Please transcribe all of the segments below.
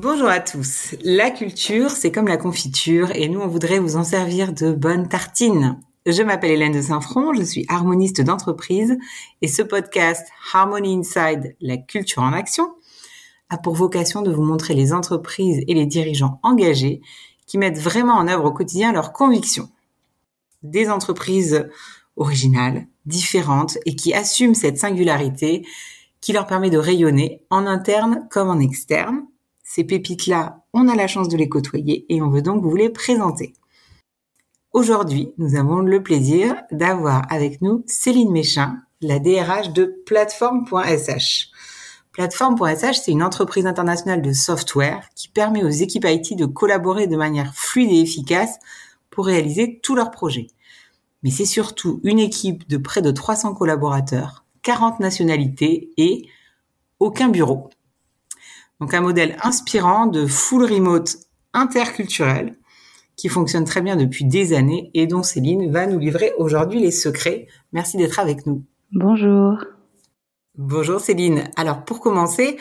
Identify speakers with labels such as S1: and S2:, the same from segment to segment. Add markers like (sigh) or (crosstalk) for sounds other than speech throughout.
S1: Bonjour à tous. La culture, c'est comme la confiture et nous, on voudrait vous en servir de bonnes tartines. Je m'appelle Hélène de Saint-Front, je suis harmoniste d'entreprise et ce podcast Harmony Inside, la culture en action, a pour vocation de vous montrer les entreprises et les dirigeants engagés qui mettent vraiment en œuvre au quotidien leurs convictions. Des entreprises originales, différentes et qui assument cette singularité qui leur permet de rayonner en interne comme en externe. Ces pépites-là, on a la chance de les côtoyer et on veut donc vous les présenter. Aujourd'hui, nous avons le plaisir d'avoir avec nous Céline Méchin, la DRH de Platform.sh. Platform.sh, c'est une entreprise internationale de software qui permet aux équipes IT de collaborer de manière fluide et efficace pour réaliser tous leurs projets. Mais c'est surtout une équipe de près de 300 collaborateurs, 40 nationalités et aucun bureau. Donc un modèle inspirant de full remote interculturel qui fonctionne très bien depuis des années et dont Céline va nous livrer aujourd'hui les secrets. Merci d'être avec nous.
S2: Bonjour.
S1: Bonjour Céline. Alors pour commencer,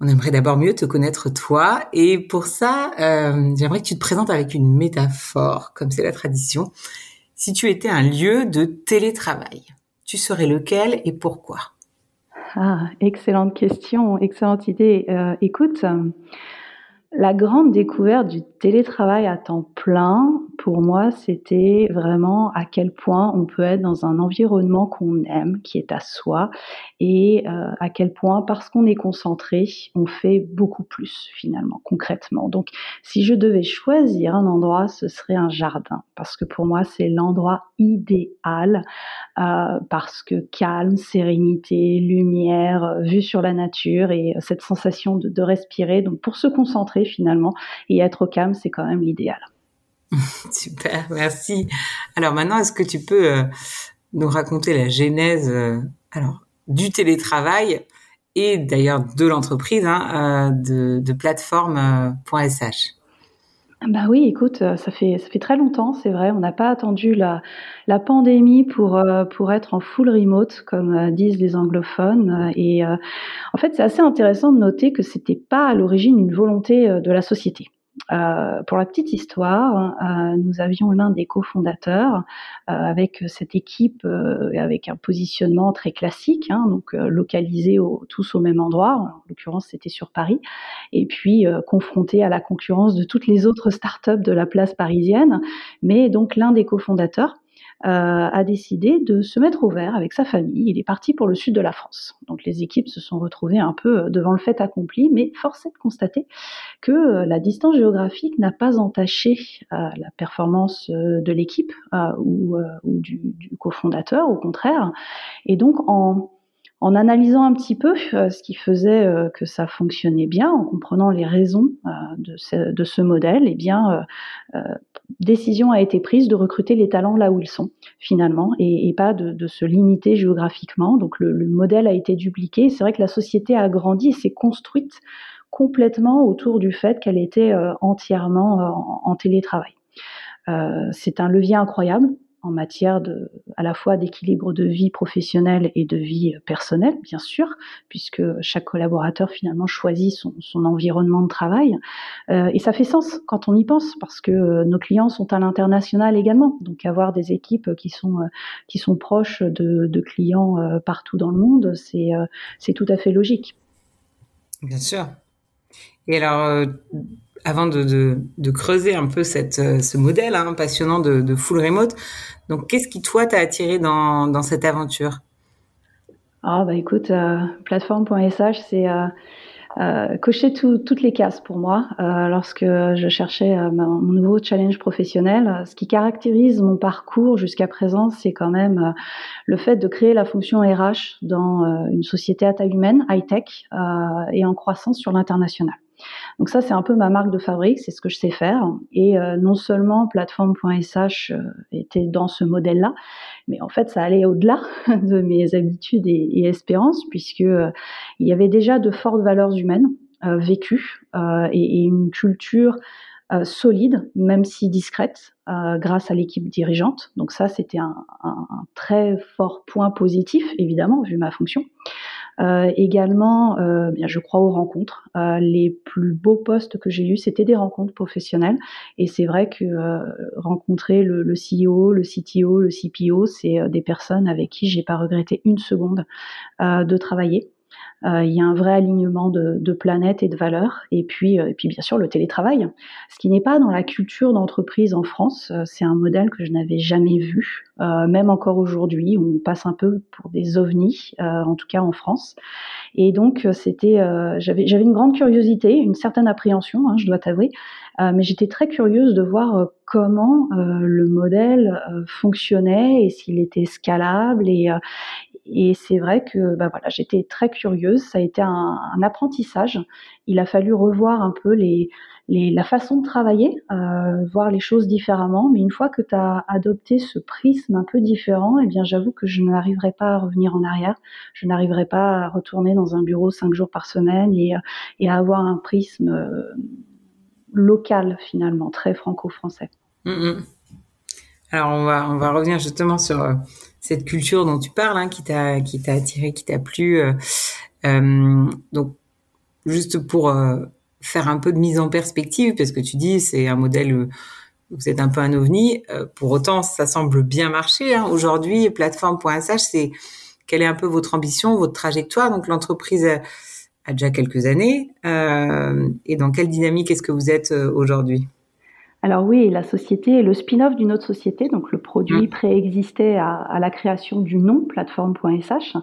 S1: on aimerait d'abord mieux te connaître toi et pour ça, euh, j'aimerais que tu te présentes avec une métaphore, comme c'est la tradition. Si tu étais un lieu de télétravail, tu serais lequel et pourquoi?
S2: Ah, excellente question, excellente idée. Euh, écoute, la grande découverte du télétravail à temps plein, pour moi, c'était vraiment à quel point on peut être dans un environnement qu'on aime, qui est à soi, et euh, à quel point, parce qu'on est concentré, on fait beaucoup plus finalement, concrètement. Donc, si je devais choisir un endroit, ce serait un jardin, parce que pour moi, c'est l'endroit idéal, euh, parce que calme, sérénité, lumière, vue sur la nature et cette sensation de respirer. Donc, pour se concentrer finalement et être au calme, c'est quand même l'idéal. (laughs)
S1: Super, merci. Alors maintenant, est-ce que tu peux euh, nous raconter la genèse euh, alors du télétravail et d'ailleurs de l'entreprise hein, euh, de, de plateforme.sh
S2: bah oui, écoute, ça fait ça fait très longtemps, c'est vrai. On n'a pas attendu la, la pandémie pour pour être en full remote, comme disent les anglophones. Et en fait, c'est assez intéressant de noter que c'était pas à l'origine une volonté de la société. Euh, pour la petite histoire, euh, nous avions l'un des cofondateurs euh, avec cette équipe, avec un positionnement très classique, hein, donc localisé tous au même endroit. En l'occurrence, c'était sur Paris, et puis confronté à la concurrence de toutes les autres startups de la place parisienne. Mais donc l'un des cofondateurs euh, a décidé de se mettre au vert avec sa famille. Il est parti pour le sud de la France. Donc les équipes se sont retrouvées un peu euh, devant le fait accompli, mais force est de constater que euh, la distance géographique n'a pas entaché la performance de l'équipe ou, ou, du, du cofondateur, au contraire. Et donc en en analysant un petit peu euh, ce qui faisait euh, que ça fonctionnait bien, en comprenant les raisons euh, de, ce, modèle, eh bien, décision a été prise de recruter les talents là où ils sont finalement, et, pas de, se limiter géographiquement. Donc le, le modèle a été dupliqué. C'est vrai que la société a grandi et s'est construite complètement autour du fait qu'elle était entièrement en, en télétravail. c'est un levier incroyable en matière de, à la fois d'équilibre de vie professionnelle et de vie personnelle, bien sûr, puisque chaque collaborateur finalement choisit son, environnement de travail. Euh, et ça fait sens quand on y pense, parce que euh, nos clients sont à l'international également. Donc avoir des équipes qui sont, euh, qui sont proches de, clients euh, partout dans le monde, c'est c'est tout à fait logique.
S1: Bien sûr. Et alors, avant de, de, creuser un peu cette, euh, ce modèle hein, passionnant de, de, full remote, donc qu'est-ce qui toi t'a attiré dans, dans cette aventure?
S2: Ah bah écoute, euh, plateforme.sh c'est euh, euh, cocher tout, toutes les cases pour moi euh, lorsque je cherchais euh, mon nouveau challenge professionnel. Ce qui caractérise mon parcours jusqu'à présent, c'est quand même le fait de créer la fonction RH dans une société à taille humaine, high-tech, et en croissance sur l'international. Donc ça, c'est un peu ma marque de fabrique, c'est ce que je sais faire. Et euh, non seulement plateforme.sh euh, était dans ce modèle-là, mais en fait, ça allait au-delà (laughs) de mes habitudes et, espérances, puisque euh, il y avait déjà de fortes valeurs humaines vécues et, une culture solide, même si discrète, grâce à l'équipe dirigeante. Donc ça, c'était un, un, très fort point positif, évidemment, vu ma fonction. Également, bien, je crois aux rencontres. les plus beaux postes que j'ai eus, c'était des rencontres professionnelles. Et c'est vrai que rencontrer le, le, CEO, le CTO, le CPO, c'est des personnes avec qui j'ai pas regretté une seconde de travailler. Euh, il y a un vrai alignement de, de planètes et de valeurs. Et puis, euh, et puis, bien sûr, le télétravail, ce qui n'est pas dans la culture d'entreprise en France. Euh, c'est un modèle que je n'avais jamais vu, même encore aujourd'hui. On passe un peu pour des ovnis, en tout cas en France. Et donc, c'était, j'avais, j'avais une grande curiosité, une certaine appréhension, hein, je dois t'avouer, mais j'étais très curieuse de voir comment le modèle fonctionnait et s'il était scalable et, et c'est vrai que bah voilà, j'étais très curieuse. Ça a été un, un, apprentissage. Il a fallu revoir un peu les, les, la façon de travailler, euh, voir les choses différemment. Mais une fois que tu as adopté ce prisme un peu différent, eh bien, j'avoue que je n'arriverai pas à revenir en arrière. Je n'arriverai pas à retourner dans un bureau cinq jours par semaine et, et à avoir un prisme euh, local finalement, très franco-français.
S1: Mmh, mmh. Alors on va on va revenir justement sur euh, cette culture dont tu parles, hein, qui t'a qui t'a attiré, qui t'a plu. Euh, euh, donc juste pour faire un peu de mise en perspective, parce que tu dis c'est un modèle vous êtes un peu un ovni. pour autant, ça semble bien marcher. Hein. Aujourd'hui, plateforme.sh, c'est quelle est un peu votre ambition, votre trajectoire? Donc l'entreprise a, a, déjà quelques années. et dans quelle dynamique est-ce que vous êtes aujourd'hui?
S2: Alors oui, la société est le spin-off d'une autre société, donc le produit mmh. préexistait à, à, la création du nom plateforme.sh.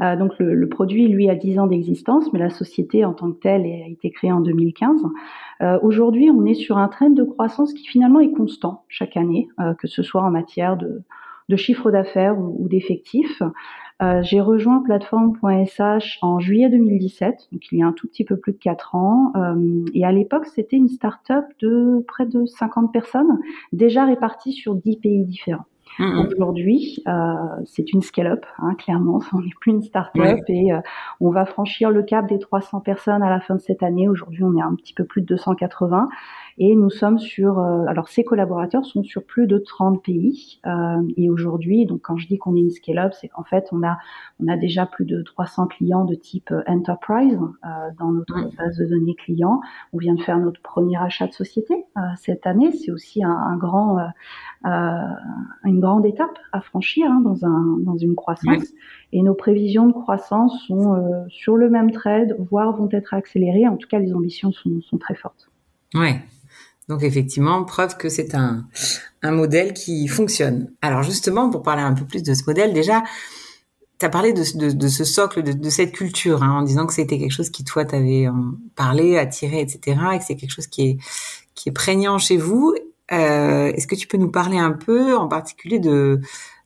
S2: Euh, donc le, le, produit, lui, a 10 ans d'existence, mais la société en tant que telle a été créée en 2015. Euh, Aujourd'hui, on est sur un train de croissance qui finalement est constant chaque année, euh, que ce soit en matière de, de chiffre d'affaires ou, ou d'effectifs. Euh, j'ai rejoint plateforme.sh en juillet 2017, donc il y a un tout petit peu plus de 4 ans. Euh, et à l'époque, c'était une start-up de près de 50 personnes, déjà réparties sur 10 pays différents. Mmh. Aujourd'hui, euh, c'est une scale-up, hein, clairement. (laughs) On n'est plus une start-up et euh, on va franchir le cap des 300 personnes à la fin de cette année. Aujourd'hui, on est un petit peu plus de 280 et nous sommes sur, euh, alors ces collaborateurs sont sur plus de 30 pays. Euh, et aujourd'hui, donc quand je dis qu'on est une scale-up, c'est qu'en fait on a on a déjà plus de 300 clients de type euh, enterprise dans notre base de données clients. On vient de faire notre premier achat de société cette année. C'est aussi un, un grand une grande étape à franchir hein, dans un dans une croissance. Et nos prévisions de croissance sont sur le même trade, voire vont être accélérées. En tout cas, les ambitions sont, sont très fortes.
S1: Ouais, donc effectivement, preuve que c'est un, un modèle qui fonctionne. Alors justement, pour parler un peu plus de ce modèle, déjà, tu as parlé de, ce socle, de, cette culture, hein, en disant que c'était quelque chose qui, toi, t'avait euh, parlé, attiré, etc., et que c'est quelque chose qui est, qui est prégnant chez vous. Euh, Est-ce que tu peux nous parler un peu, en particulier, de,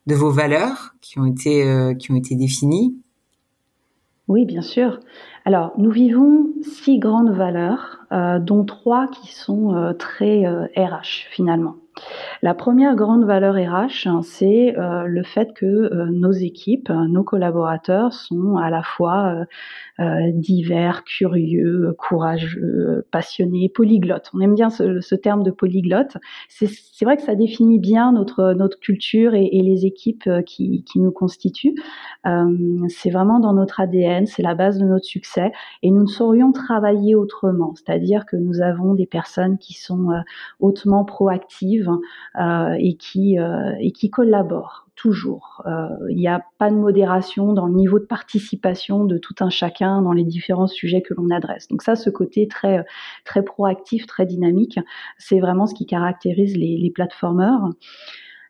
S1: de vos valeurs qui ont été, euh, qui ont été définies?
S2: Oui, bien sûr. Alors, nous vivons six grandes valeurs, dont trois qui sont euh, très RH euh, finalement. La première grande valeur RH, c'est euh, le fait que euh, nos équipes, nos collaborateurs sont à la fois euh, divers, curieux, courageux, passionnés, polyglottes. On aime bien ce, terme de polyglotte. C'est vrai que ça définit bien notre, culture et, et les équipes qui, qui nous constituent. c'est vraiment dans notre ADN, c'est la base de notre succès et nous ne saurions travailler autrement. C'est-à-dire que nous avons des personnes qui sont hautement proactives, euh, et qui euh, et qui collaborent toujours. Euh, il n'y a pas de modération dans le niveau de participation de tout un chacun dans les différents sujets que l'on adresse. Donc ça, ce côté très très proactif, très dynamique, c'est vraiment ce qui caractérise les, les plateformeurs.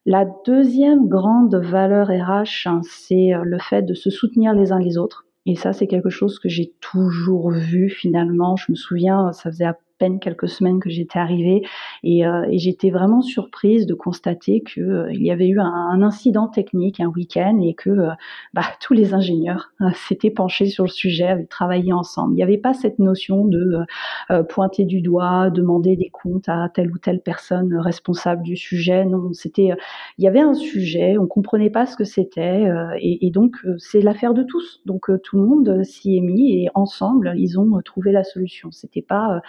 S2: La deuxième grande valeur RH, hein, c'est le fait de se soutenir les uns les autres. Et ça, c'est quelque chose que j'ai toujours vu finalement. Je me souviens, ça faisait à peine quelques semaines que j'étais arrivée et, euh, j'étais vraiment surprise de constater que euh, il y avait eu un, incident technique un week-end et que euh, bah, (laughs) tous les ingénieurs s'étaient penchés sur le sujet, avaient travaillé ensemble. Il n'y avait pas cette notion de pointer du doigt, demander des comptes à telle ou telle personne responsable du sujet. Non, c'était il y avait un sujet, on comprenait pas ce que c'était et, et, donc c'est l'affaire de tous. Donc tout le monde s'y est mis et ensemble ils ont trouvé la solution. C'était pas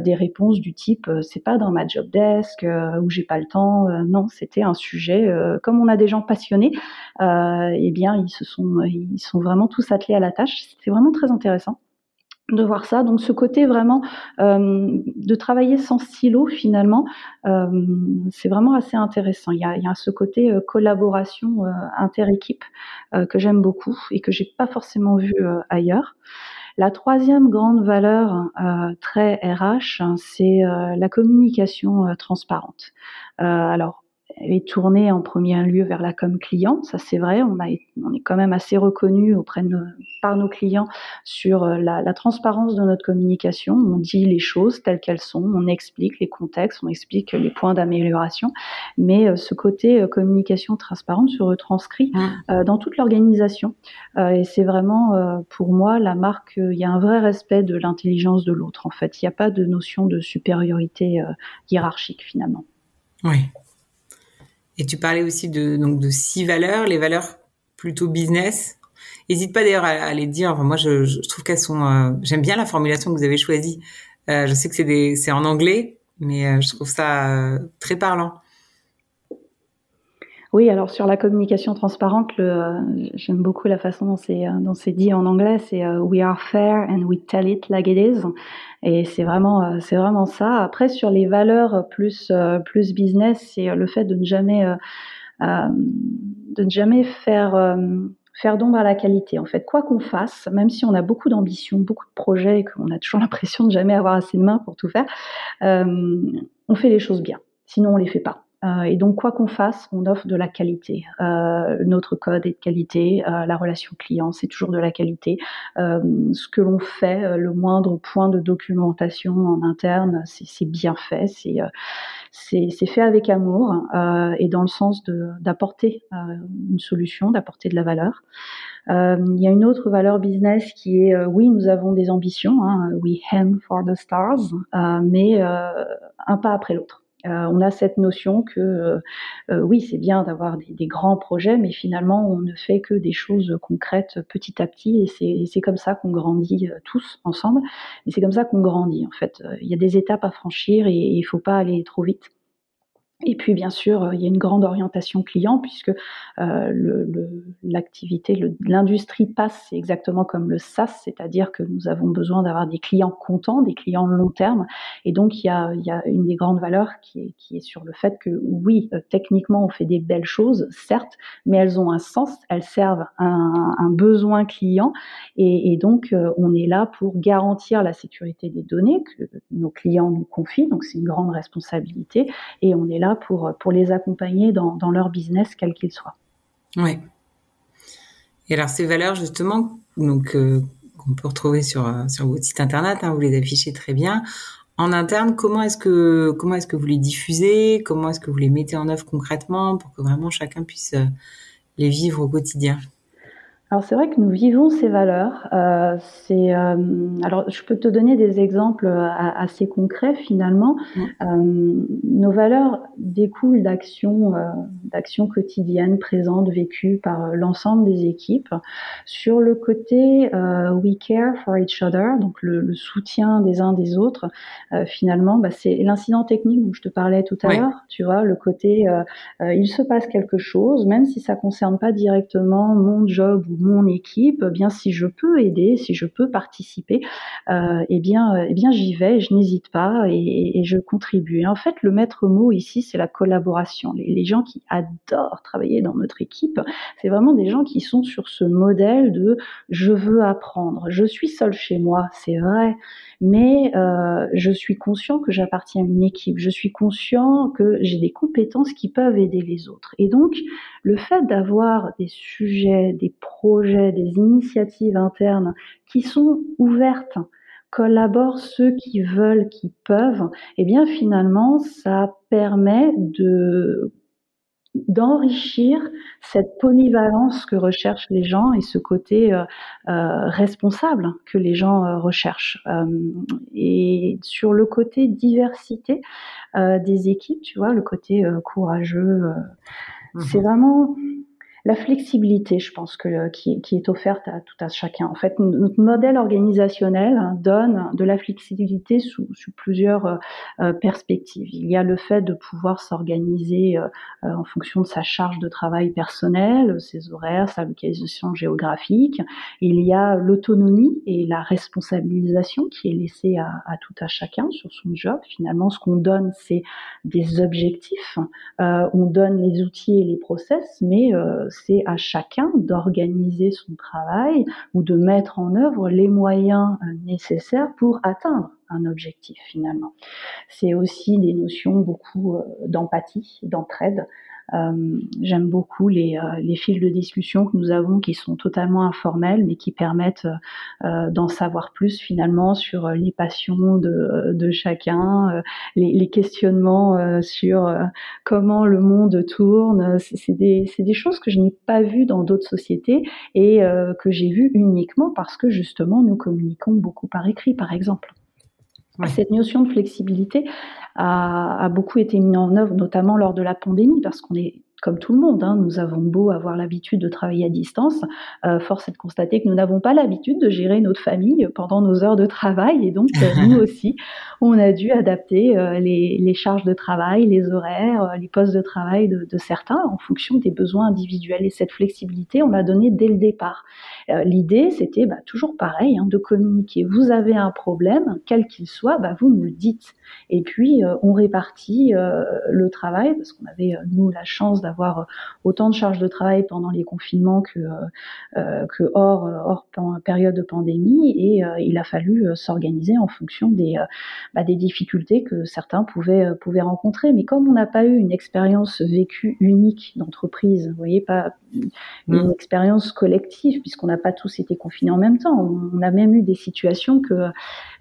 S2: des réponses du type c'est pas dans ma job desk ou j'ai pas le temps. non, c'était un sujet. comme on a des gens passionnés, eh bien ils se sont vraiment tous attelés à la tâche. C'était vraiment très intéressant de voir ça. Donc ce côté vraiment euh, de travailler sans stylo finalement, euh, c'est vraiment assez intéressant. Il y a, il y ce côté euh, collaboration euh, inter-équipe euh, que j'aime beaucoup et que j'ai pas forcément vu ailleurs. La troisième grande valeur très RH, c'est la communication transparente. alors est tourné en premier lieu vers la com client, ça c'est vrai, on, a, on est quand même assez reconnu auprès de par nos clients sur euh, la, la, transparence de notre communication, on dit les choses telles qu'elles sont, on explique les contextes, on explique les points d'amélioration, mais euh, ce côté euh, communication transparente se retranscrit mmh. dans toute l'organisation. Et c'est vraiment pour moi la marque, il y a un vrai respect de l'intelligence de l'autre en fait, il n'y a pas de notion de supériorité hiérarchique finalement.
S1: Oui, et tu parlais aussi de, donc, de six valeurs, les valeurs plutôt business. N'hésite pas d'ailleurs à, les dire. moi, je, je trouve qu'elles sont. Euh, j'aime bien la formulation que vous avez choisie. Euh, je sais que c'est c'est en anglais, mais euh, je trouve ça euh, très parlant.
S2: Oui, alors sur la communication transparente, j'aime beaucoup la façon dont c'est dont c'est dit en anglais. C'est we are fair and we tell it like it is. Et c'est vraiment, euh, c'est vraiment ça. Après, sur les valeurs plus, euh, plus business, c'est le fait de ne jamais, euh, de ne jamais faire, faire d'ombre à la qualité. En fait, quoi qu'on fasse, même si on a beaucoup d'ambition, beaucoup de projets et qu'on a toujours (laughs) l'impression de jamais avoir assez de mains pour tout faire, on fait les choses bien. Sinon, on les fait pas. Euh, et donc, quoi qu'on fasse, on offre de la qualité. Euh, notre code est de qualité, euh, la relation client, c'est toujours de la qualité. ce que l'on fait, le moindre point de documentation en interne, c'est bien fait, c'est fait avec amour et dans le sens d'apporter une solution, d'apporter de la valeur. il y a une autre valeur business qui est, oui, nous avons des ambitions, hein, we aim for the stars, mais un pas après l'autre. Euh, on a cette notion que euh, euh, oui, c'est bien d'avoir des, grands projets, mais finalement, on ne fait que des choses concrètes petit à petit, et c'est comme ça qu'on grandit tous ensemble. Mais c'est comme ça qu'on grandit, en fait. Il y a des étapes à franchir et il faut pas aller trop vite. Et puis, bien sûr, euh, il y a une grande orientation client puisque euh, l'activité, l'industrie passe, exactement comme le SaaS, c'est-à-dire que nous avons besoin d'avoir des clients contents, des clients long terme. Et donc, il y a, il y a une des grandes valeurs qui est, qui est sur le fait que oui, euh, techniquement, on fait des belles choses, certes, mais elles ont un sens, elles servent un, un besoin client. Et, et donc, euh, on est là pour garantir la sécurité des données que nos clients nous confient. Donc, c'est une grande responsabilité. Et on est là pour, les accompagner dans, leur business, quel qu'il soit.
S1: Oui. Et alors ces valeurs justement, donc euh, qu'on peut retrouver sur euh, votre site internet, hein, vous les affichez très bien. En interne, comment est-ce que comment est-ce que vous les diffusez? Comment est-ce que vous les mettez en œuvre concrètement pour que vraiment chacun puisse euh, les vivre au quotidien?
S2: Alors c'est vrai que nous vivons ces valeurs. Euh, c'est euh, alors je peux te donner des exemples euh, assez concrets finalement. Euh, nos valeurs découlent d'actions euh, d'actions quotidiennes présentes vécues par l'ensemble des équipes. Sur le côté we care for each other, donc le, le soutien des uns des autres. finalement, bah, c'est l'incident technique dont je te parlais tout à l'heure. Tu vois le côté il se passe quelque chose, même si ça concerne pas directement mon job ou mon équipe, eh bien si je peux aider, si je peux participer, euh, eh bien, eh bien j'y vais, je n'hésite pas et, je contribue. En fait, le maître mot ici, c'est la collaboration. Les, gens qui adorent travailler dans notre équipe, c'est vraiment des gens qui sont sur ce modèle de je veux apprendre. Je suis seul chez moi, c'est vrai, mais euh, je suis conscient que j'appartiens à une équipe. Je suis conscient que j'ai des compétences qui peuvent aider les autres. Et donc, le fait d'avoir des sujets, des projets, des initiatives internes qui sont ouvertes, collaborent ceux qui veulent, qui peuvent, eh bien finalement, ça permet de d'enrichir cette polyvalence que recherchent les gens et ce côté euh, euh, responsable que les gens euh, recherchent. et sur le côté diversité des équipes, tu vois, le côté courageux, c'est mhm. vraiment la flexibilité, je pense que qui, qui, est offerte à tout à chacun. En fait, notre modèle organisationnel donne de la flexibilité sous, plusieurs euh, euh, perspectives. Il y a le fait de pouvoir s'organiser euh, en fonction de sa charge de travail personnelle, ses horaires, sa localisation géographique. Il y a l'autonomie et la responsabilisation qui est laissée à, à, tout à chacun sur son job. Finalement, ce qu'on donne, c'est des objectifs. on donne les outils et les process, mais c'est à chacun d'organiser son travail ou de mettre en œuvre les moyens euh, nécessaires pour atteindre un objectif finalement. C'est aussi des notions beaucoup euh, d'empathie, d'entraide, j'aime beaucoup les, euh, les, fils de discussion que nous avons qui sont totalement informels mais qui permettent euh, d'en savoir plus finalement sur les passions de, de chacun, les, les, questionnements sur comment le monde tourne. C'est des, des, choses que je n'ai pas vues dans d'autres sociétés et que j'ai vues uniquement parce que justement nous communiquons beaucoup par écrit par exemple. Cette notion de flexibilité a, a, beaucoup été mise en œuvre, notamment lors de la pandémie, parce qu'on est comme tout le monde, hein, nous avons beau avoir l'habitude de travailler à distance, euh, force est de constater que nous n'avons pas l'habitude de gérer notre famille pendant nos heures de travail, et donc euh, nous (laughs) aussi, on a dû adapter euh, les, les, charges de travail, les horaires, les postes de travail de, de, certains en fonction des besoins individuels. Et cette flexibilité, on l'a donnée dès le départ. Euh, l'idée, c'était bah, toujours pareil, hein, de communiquer. Vous avez un problème, quel qu'il soit, bah, vous nous le dites. Et puis, on répartit le travail, parce qu'on avait, nous, la chance d'avoir autant de charges de travail pendant les confinements que, que hors, hors période de pandémie. Et il a fallu s'organiser en fonction des bah, des difficultés que certains pouvaient, euh, pouvaient rencontrer. Mais comme on n'a pas eu une expérience vécue unique d'entreprise, vous voyez, pas une mm. expérience collective, puisqu'on n'a pas tous été confinés en même temps. On a même eu des situations que,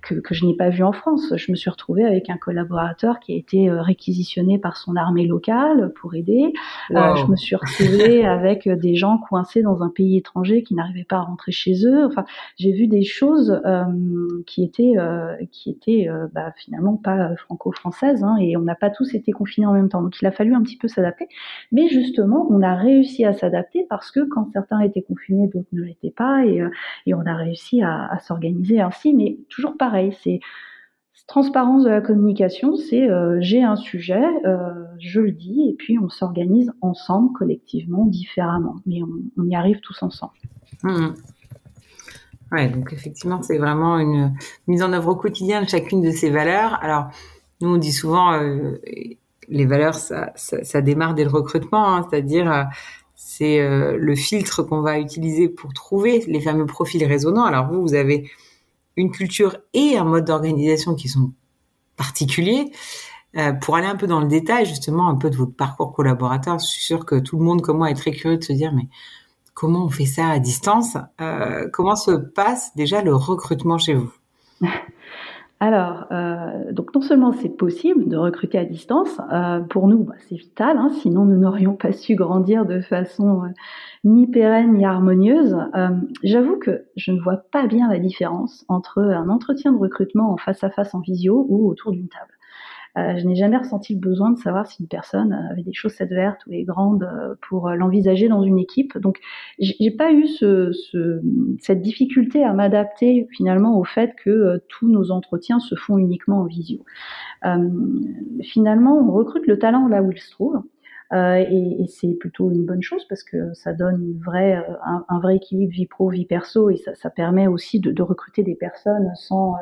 S2: que, que je n'ai pas vues en France. Je me suis retrouvée avec un collaborateur qui a été euh, réquisitionné par son armée locale pour aider. Euh, je me suis retrouvée (laughs) avec des gens coincés dans un pays étranger qui n'arrivaient pas à rentrer chez eux. Enfin, j'ai vu des choses euh, qui étaient, euh, qui étaient bah, finalement pas franco-françaises, hein, et on n'a pas tous été confinés en même temps. Donc il a fallu un petit peu s'adapter. Mais justement, on a réussi à s'adapter parce que quand certains étaient confinés, d'autres ne l'étaient pas, et, et, on a réussi à, à s'organiser ainsi. Mais toujours pareil, c'est transparence de la communication, c'est euh, j'ai un sujet, euh, je le dis, et puis on s'organise ensemble, collectivement, différemment, mais on, y arrive tous ensemble.
S1: Mmh. Ouais, donc effectivement, c'est vraiment une mise en œuvre au quotidien de chacune de ces valeurs. Alors, nous, on dit souvent, euh, les valeurs, ça, ça, démarre dès le recrutement, hein, c'est-à-dire euh, c'est le filtre qu'on va utiliser pour trouver les fameux profils résonnants. Alors vous, vous avez une culture et un mode d'organisation qui sont particuliers. Euh, pour aller un peu dans le détail, justement, un peu de votre parcours collaborateur, je suis sûre que tout le monde comme moi est très curieux de se dire, mais comment on fait ça à distance? Euh, Comment se passe déjà le recrutement chez vous? (laughs)
S2: Alors, euh, donc non seulement c'est possible de recruter à distance, pour nous bah, c'est vital, hein, sinon nous n'aurions pas su grandir de façon ni pérenne ni harmonieuse. Euh, j'avoue que je ne vois pas bien la différence entre un entretien de recrutement en face à face en visio ou autour d'une table. Euh, je n'ai jamais ressenti le besoin de savoir si une personne avait des chaussettes vertes ou est grande euh, pour l'envisager dans une équipe. Donc, j'ai pas eu ce, ce, cette difficulté à m'adapter finalement au fait que tous nos entretiens se font uniquement en visio. finalement, on recrute le talent là où il se trouve. Euh, et, et c'est plutôt une bonne chose parce que ça donne une vraie, un, un, vrai équilibre vie pro vie perso et ça, ça permet aussi de, de, recruter des personnes sans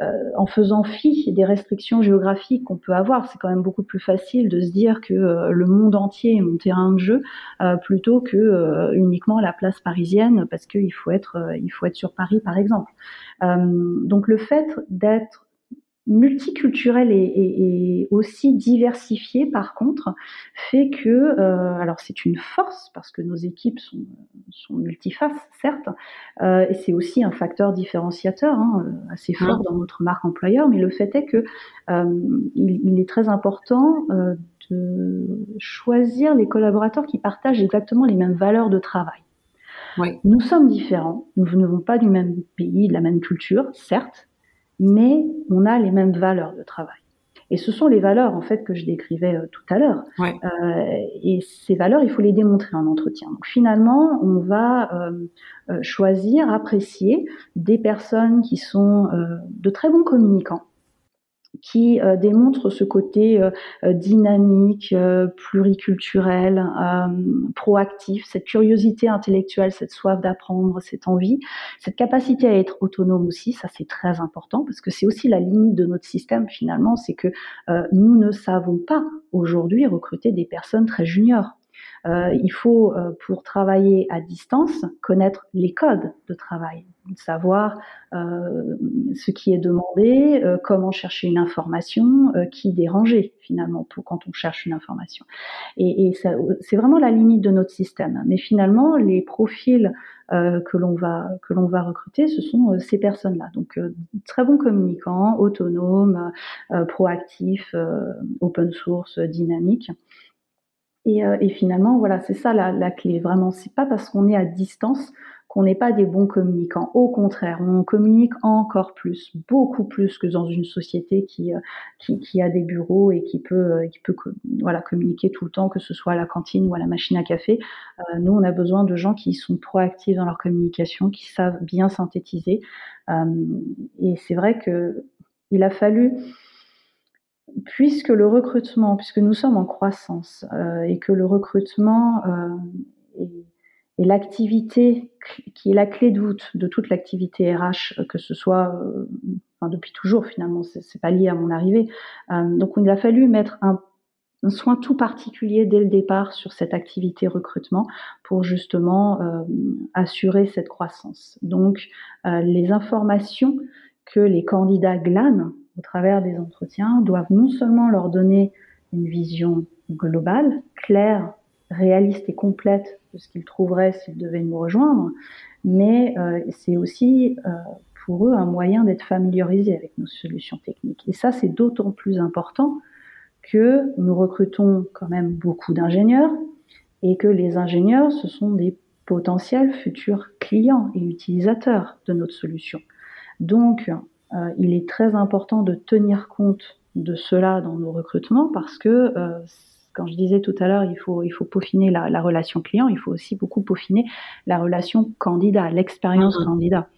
S2: euh, en faisant fi des restrictions géographiques qu'on peut avoir. C'est quand même beaucoup plus facile de se dire que euh, le monde entier est mon terrain de jeu euh, plutôt que uniquement la place parisienne parce qu'il faut être faut être sur Paris par exemple. donc le fait d'être multiculturel et, et, et, aussi diversifié par contre fait que euh, alors c'est une force parce que nos équipes sont, sont multifaces certes euh, et c'est aussi un facteur différenciateur hein, assez fort mmh. dans notre marque employeur mais le fait est que euh, il, il, est très important de choisir les collaborateurs qui partagent exactement les mêmes valeurs de travail oui. Nous sommes différents, nous ne venons pas du même pays, de la même culture, certes, mais on a les mêmes valeurs de travail. Et ce sont les valeurs en fait que je décrivais euh, tout à l'heure.
S1: Ouais.
S2: Euh, et ces valeurs, il faut les démontrer en entretien. Donc finalement, on va euh, choisir, apprécier des personnes qui sont de très bons communicants qui euh, démontre ce côté euh, euh, dynamique, pluriculturel, proactif, cette curiosité intellectuelle, cette soif d'apprendre, cette envie, cette capacité à être autonome aussi, ça c'est très important parce que c'est aussi la limite de notre système finalement, c'est que nous ne savons pas aujourd'hui recruter des personnes très juniors. Euh, il faut, euh, pour travailler à distance, connaître les codes de travail, savoir euh, ce qui est demandé, comment chercher une information, qui déranger finalement pour quand on cherche une information. Et, et c'est vraiment la limite de notre système. Mais finalement, les profils que l'on va que l'on va recruter, ce sont ces personnes-là. Donc très bons communicants, autonomes, proactifs, open source, dynamiques. Et, euh, et finalement, voilà, c'est ça la, la, clé. Vraiment, c'est pas parce qu'on est à distance qu'on n'est pas des bons communicants. Au contraire, on communique encore plus, beaucoup plus que dans une société qui, euh, qui, qui a des bureaux et qui peut, euh, qui peut voilà, communiquer tout le temps, que ce soit à la cantine ou à la machine à café. Euh, nous, on a besoin de gens qui sont proactifs dans leur communication, qui savent bien synthétiser. Euh, et c'est vrai que il a fallu puisque le recrutement, puisque nous sommes en croissance euh, et que le recrutement euh, est, l'activité qui est la clé de voûte de toute l'activité RH, que ce soit euh, depuis toujours finalement, c'est pas lié à mon arrivée. donc il a fallu mettre un, un, soin tout particulier dès le départ sur cette activité recrutement pour justement assurer cette croissance. Donc les informations que les candidats glanent au travers des entretiens doivent non seulement leur donner une vision globale, claire, réaliste et complète de ce qu'ils trouveraient s'ils devaient nous rejoindre, mais euh, c'est aussi euh, pour eux un moyen d'être familiarisés avec nos solutions techniques. Et ça, c'est d'autant plus important que nous recrutons quand même beaucoup d'ingénieurs et que les ingénieurs, ce sont des potentiels futurs clients et utilisateurs de notre solution. Donc, il est très important de tenir compte de cela dans nos recrutements parce que euh, quand je disais tout à l'heure, il faut, il faut peaufiner la, relation client, il faut aussi beaucoup peaufiner la relation candidat, l'expérience mmh. candidat.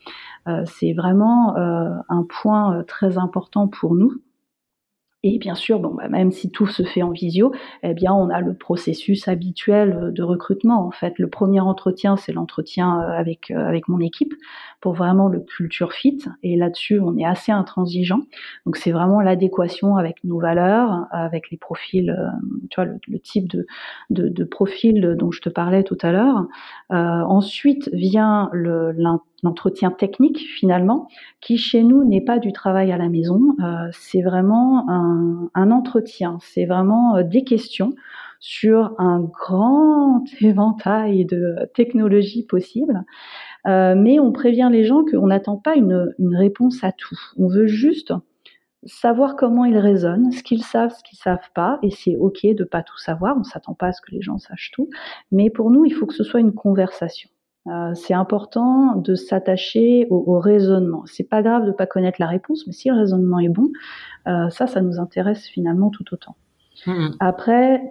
S2: Euh, c'est vraiment un point très important pour nous et bien sûr, bon, bah, même si tout se fait en visio, eh bien, on a le processus habituel euh, de recrutement. En fait, le premier entretien, c'est l'entretien euh, avec euh, avec mon équipe pour vraiment le culture fit. Et là-dessus, on est assez intransigeant. Donc, c'est vraiment l'adéquation avec nos valeurs, avec les profils, tu vois, le, type de, de, de, profil dont je te parlais tout à l'heure. Euh, ensuite vient le l'entretien technique finalement, qui chez nous n'est pas du travail à la maison, euh, c'est vraiment un, entretien, c'est vraiment euh, des questions sur un grand (laughs) éventail de technologies possibles. Euh, mais on prévient les gens qu'on n'attend pas une, une, réponse à tout. On veut juste savoir comment ils raisonnent, ce qu'ils savent, ce qu'ils savent pas, et c'est ok de pas tout savoir. On s'attend pas à ce que les gens sachent tout, mais pour nous, il faut que ce soit une conversation. Euh, c'est important de s'attacher au, au, raisonnement. C'est pas grave de pas connaître la réponse, mais si le raisonnement est bon, euh, ça, ça nous intéresse finalement tout autant. Mmh. Après,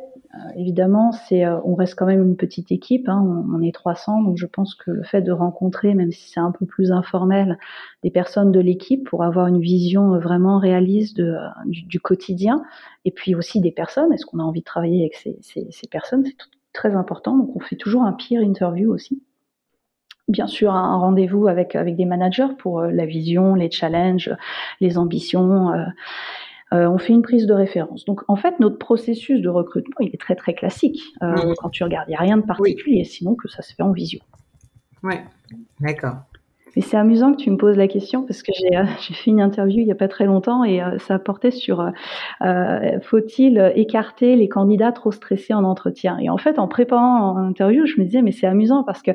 S2: évidemment, c'est, euh, on reste quand même une petite équipe. Hein, on, est 300, donc je pense que le fait de rencontrer, même si c'est un peu plus informel, des personnes de l'équipe pour avoir une vision vraiment réaliste du, quotidien, et puis aussi des personnes. Est-ce qu'on a envie de travailler avec ces, personnes C'est très important. Donc, on fait toujours un peer interview aussi bien sûr un rendez-vous avec des managers pour euh, la vision, les challenges, les ambitions. Euh, euh, on fait une prise de référence. Donc en fait, notre processus de recrutement, il est très très classique. Quand tu regardes, il n'y a rien de particulier, sinon que ça se fait en visio.
S1: Ouais, d'accord.
S2: Mais c'est amusant que tu me poses la question parce que j'ai euh, (laughs) fait une interview il n'y a pas très longtemps et euh, ça portait sur euh, faut-il écarter les candidats trop stressés en entretien? Et en fait, en préparant l'interview, je me disais mais c'est amusant parce que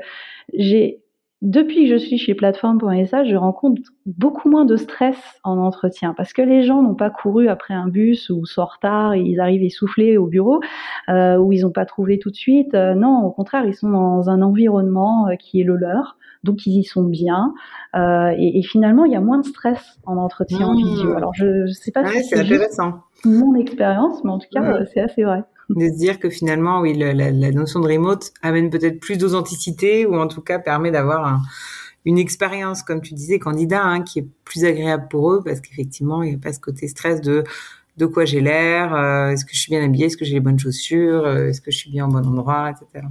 S2: j'ai depuis que je suis chez plateforme.sa, je rencontre beaucoup moins de stress en entretien parce que les gens n'ont pas couru après un bus ou sont en retard et ils arrivent essoufflés au bureau euh, ou ils n'ont pas trouvé tout de suite. Euh, non, au contraire, ils sont dans un environnement euh, qui est le leur, donc ils y sont bien euh, et, et, finalement il y a moins de stress en entretien en visio. Mmh. Alors je, je sais pas
S1: si c'est intéressant.
S2: Mon expérience, mais en tout cas mmh. c'est assez vrai
S1: de se dire que finalement, oui, la, la, notion de remote amène peut-être plus d'authenticité ou en tout cas permet d'avoir un, une expérience, comme tu disais, candidat, hein, qui est plus agréable pour eux parce qu'effectivement, il n'y a pas ce côté stress de de quoi j'ai l'air, euh, est-ce que je suis bien habillée, est-ce que j'ai les bonnes chaussures, euh, est-ce que je suis bien au bon endroit, etc.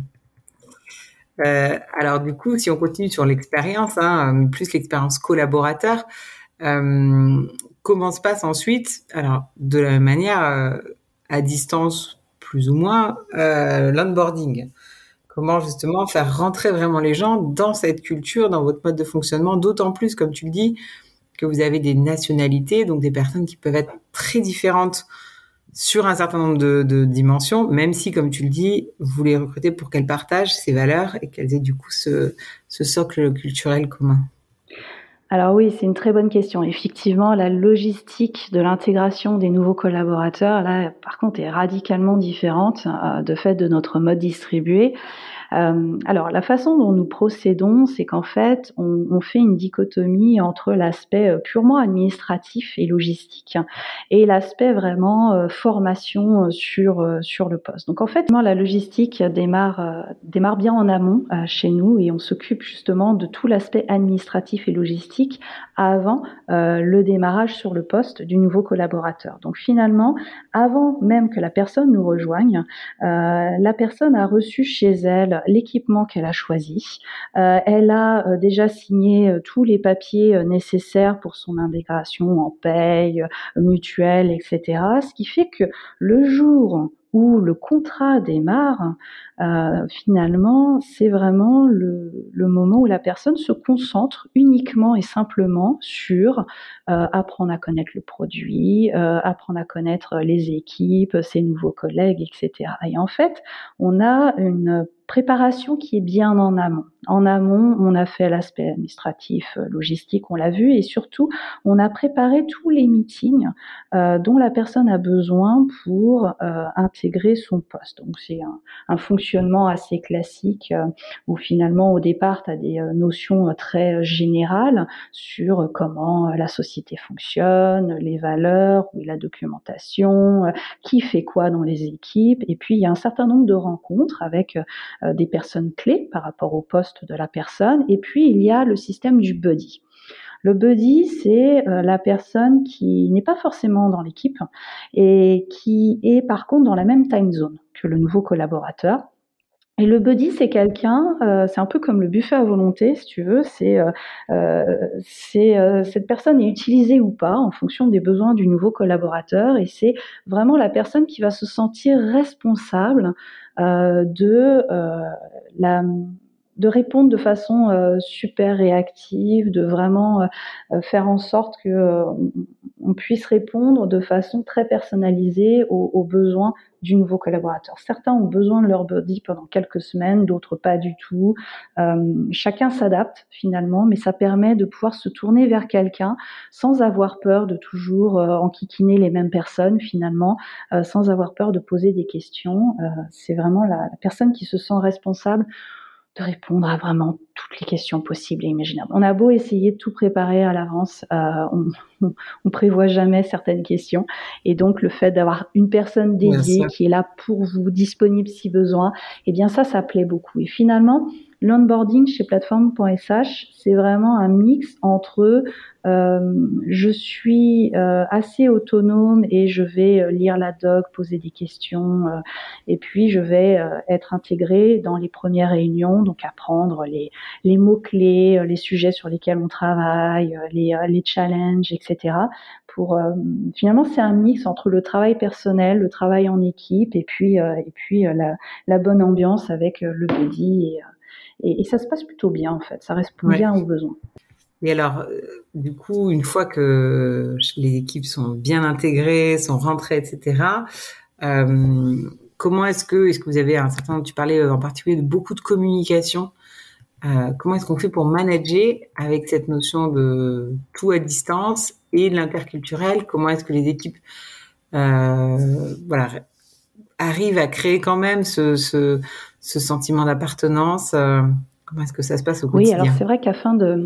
S1: Euh, alors du coup, si on continue sur l'expérience, hein, plus l'expérience collaborateur, euh, comment se passe ensuite? Alors de la même manière, à distance plus ou moins euh, l'onboarding. Comment justement faire rentrer vraiment les gens dans cette culture, dans votre mode de fonctionnement, d'autant plus, comme tu le dis, que vous avez des nationalités, donc des personnes qui peuvent être très différentes sur un certain nombre de, dimensions, même si, comme tu le dis, vous les recrutez pour qu'elles partagent ces valeurs et qu'elles aient du coup ce, ce socle culturel commun.
S2: Alors oui, c'est une très bonne question. Effectivement, la logistique de l'intégration des nouveaux collaborateurs, là, par contre, est radicalement différente euh, de fait de notre mode distribué. Euh, alors, la façon dont nous procédons, c'est qu'en fait, on, fait une dichotomie entre l'aspect euh, purement administratif et logistique et l'aspect vraiment euh, formation sur sur le poste. Donc, en fait, la logistique démarre démarre bien en amont chez nous et on s'occupe justement de tout l'aspect administratif et logistique avant le démarrage sur le poste du nouveau collaborateur. Donc, finalement, avant même que la personne nous rejoigne, la personne a reçu chez elle l'équipement qu'elle a choisi. Euh, elle a euh, déjà signé euh, tous les papiers nécessaires pour son intégration en paye, mutuelle, etc. Ce qui fait que le jour où le contrat démarre, finalement, c'est vraiment le, moment où la personne se concentre uniquement et simplement sur apprendre à connaître le produit, apprendre à connaître les équipes, ses nouveaux collègues, etc. Et en fait, on a une préparation qui est bien en amont. En amont, on a fait l'aspect administratif, logistique, on l'a vu, et surtout, on a préparé tous les meetings euh, dont la personne a besoin pour euh, intégrer son poste. Donc c'est un, un, fonctionnement assez classique euh, où finalement au départ, tu as des notions très générales sur comment la société fonctionne, les valeurs, où est la documentation, qui fait quoi dans les équipes, et puis il y a un certain nombre de rencontres avec euh, des personnes clés par rapport au poste de la personne. Et puis, il y a le système du buddy. Le buddy, c'est euh, la personne qui n'est pas forcément dans l'équipe et qui est par contre dans la même time zone que le nouveau collaborateur. Et le buddy, c'est quelqu'un, euh, c'est un peu comme le buffet à volonté, si tu veux. C'est, euh, c'est cette personne est utilisée ou pas en fonction des besoins du nouveau collaborateur, et c'est vraiment la personne qui va se sentir responsable euh, de euh, la de répondre de façon euh, super réactive, de vraiment euh, faire en sorte que euh, on puisse répondre de façon très personnalisée aux, besoins du nouveau collaborateur. Certains ont besoin de leur body pendant quelques semaines, d'autres pas du tout. chacun s'adapte finalement, mais ça permet de pouvoir se tourner vers quelqu'un sans avoir peur de toujours enquiquiner les mêmes personnes finalement, sans avoir peur de poser des questions. C'est vraiment la, la personne qui se sent responsable de répondre à vraiment toutes les questions possibles et imaginables. On a beau essayer de tout préparer à l'avance, euh, on, on, prévoit jamais certaines questions, et donc le fait d'avoir une personne dédiée qui est là pour vous, disponible si besoin, eh bien ça, ça plaît beaucoup. Et finalement, L'onboarding chez plateforme.sh, c'est vraiment un mix entre euh, je suis euh, assez autonome et je vais euh, lire la doc, poser des questions, euh, et puis je vais euh, être intégrée dans les premières réunions, donc apprendre les, les mots-clés, les sujets sur lesquels on travaille, les, les challenges, etc. Pour finalement, c'est un mix entre le travail personnel, le travail en équipe, et puis et puis la, la, bonne ambiance avec le buddy et et, et, ça se passe plutôt bien en fait, ça répond ouais. bien aux besoins.
S1: Et alors, euh, du coup, une fois que les équipes sont bien intégrées, sont rentrées, etc., euh, comment est-ce que, est-ce que vous avez un certain, tu parlais euh, en particulier de beaucoup de communication euh, comment est-ce qu'on fait pour manager avec cette notion de tout à distance et de l'interculturel? Comment est-ce que les équipes euh, voilà, arrivent à créer quand même ce, ce, ce sentiment d'appartenance euh, Comment est-ce que ça se passe au quotidien
S2: Oui, alors c'est vrai qu'afin de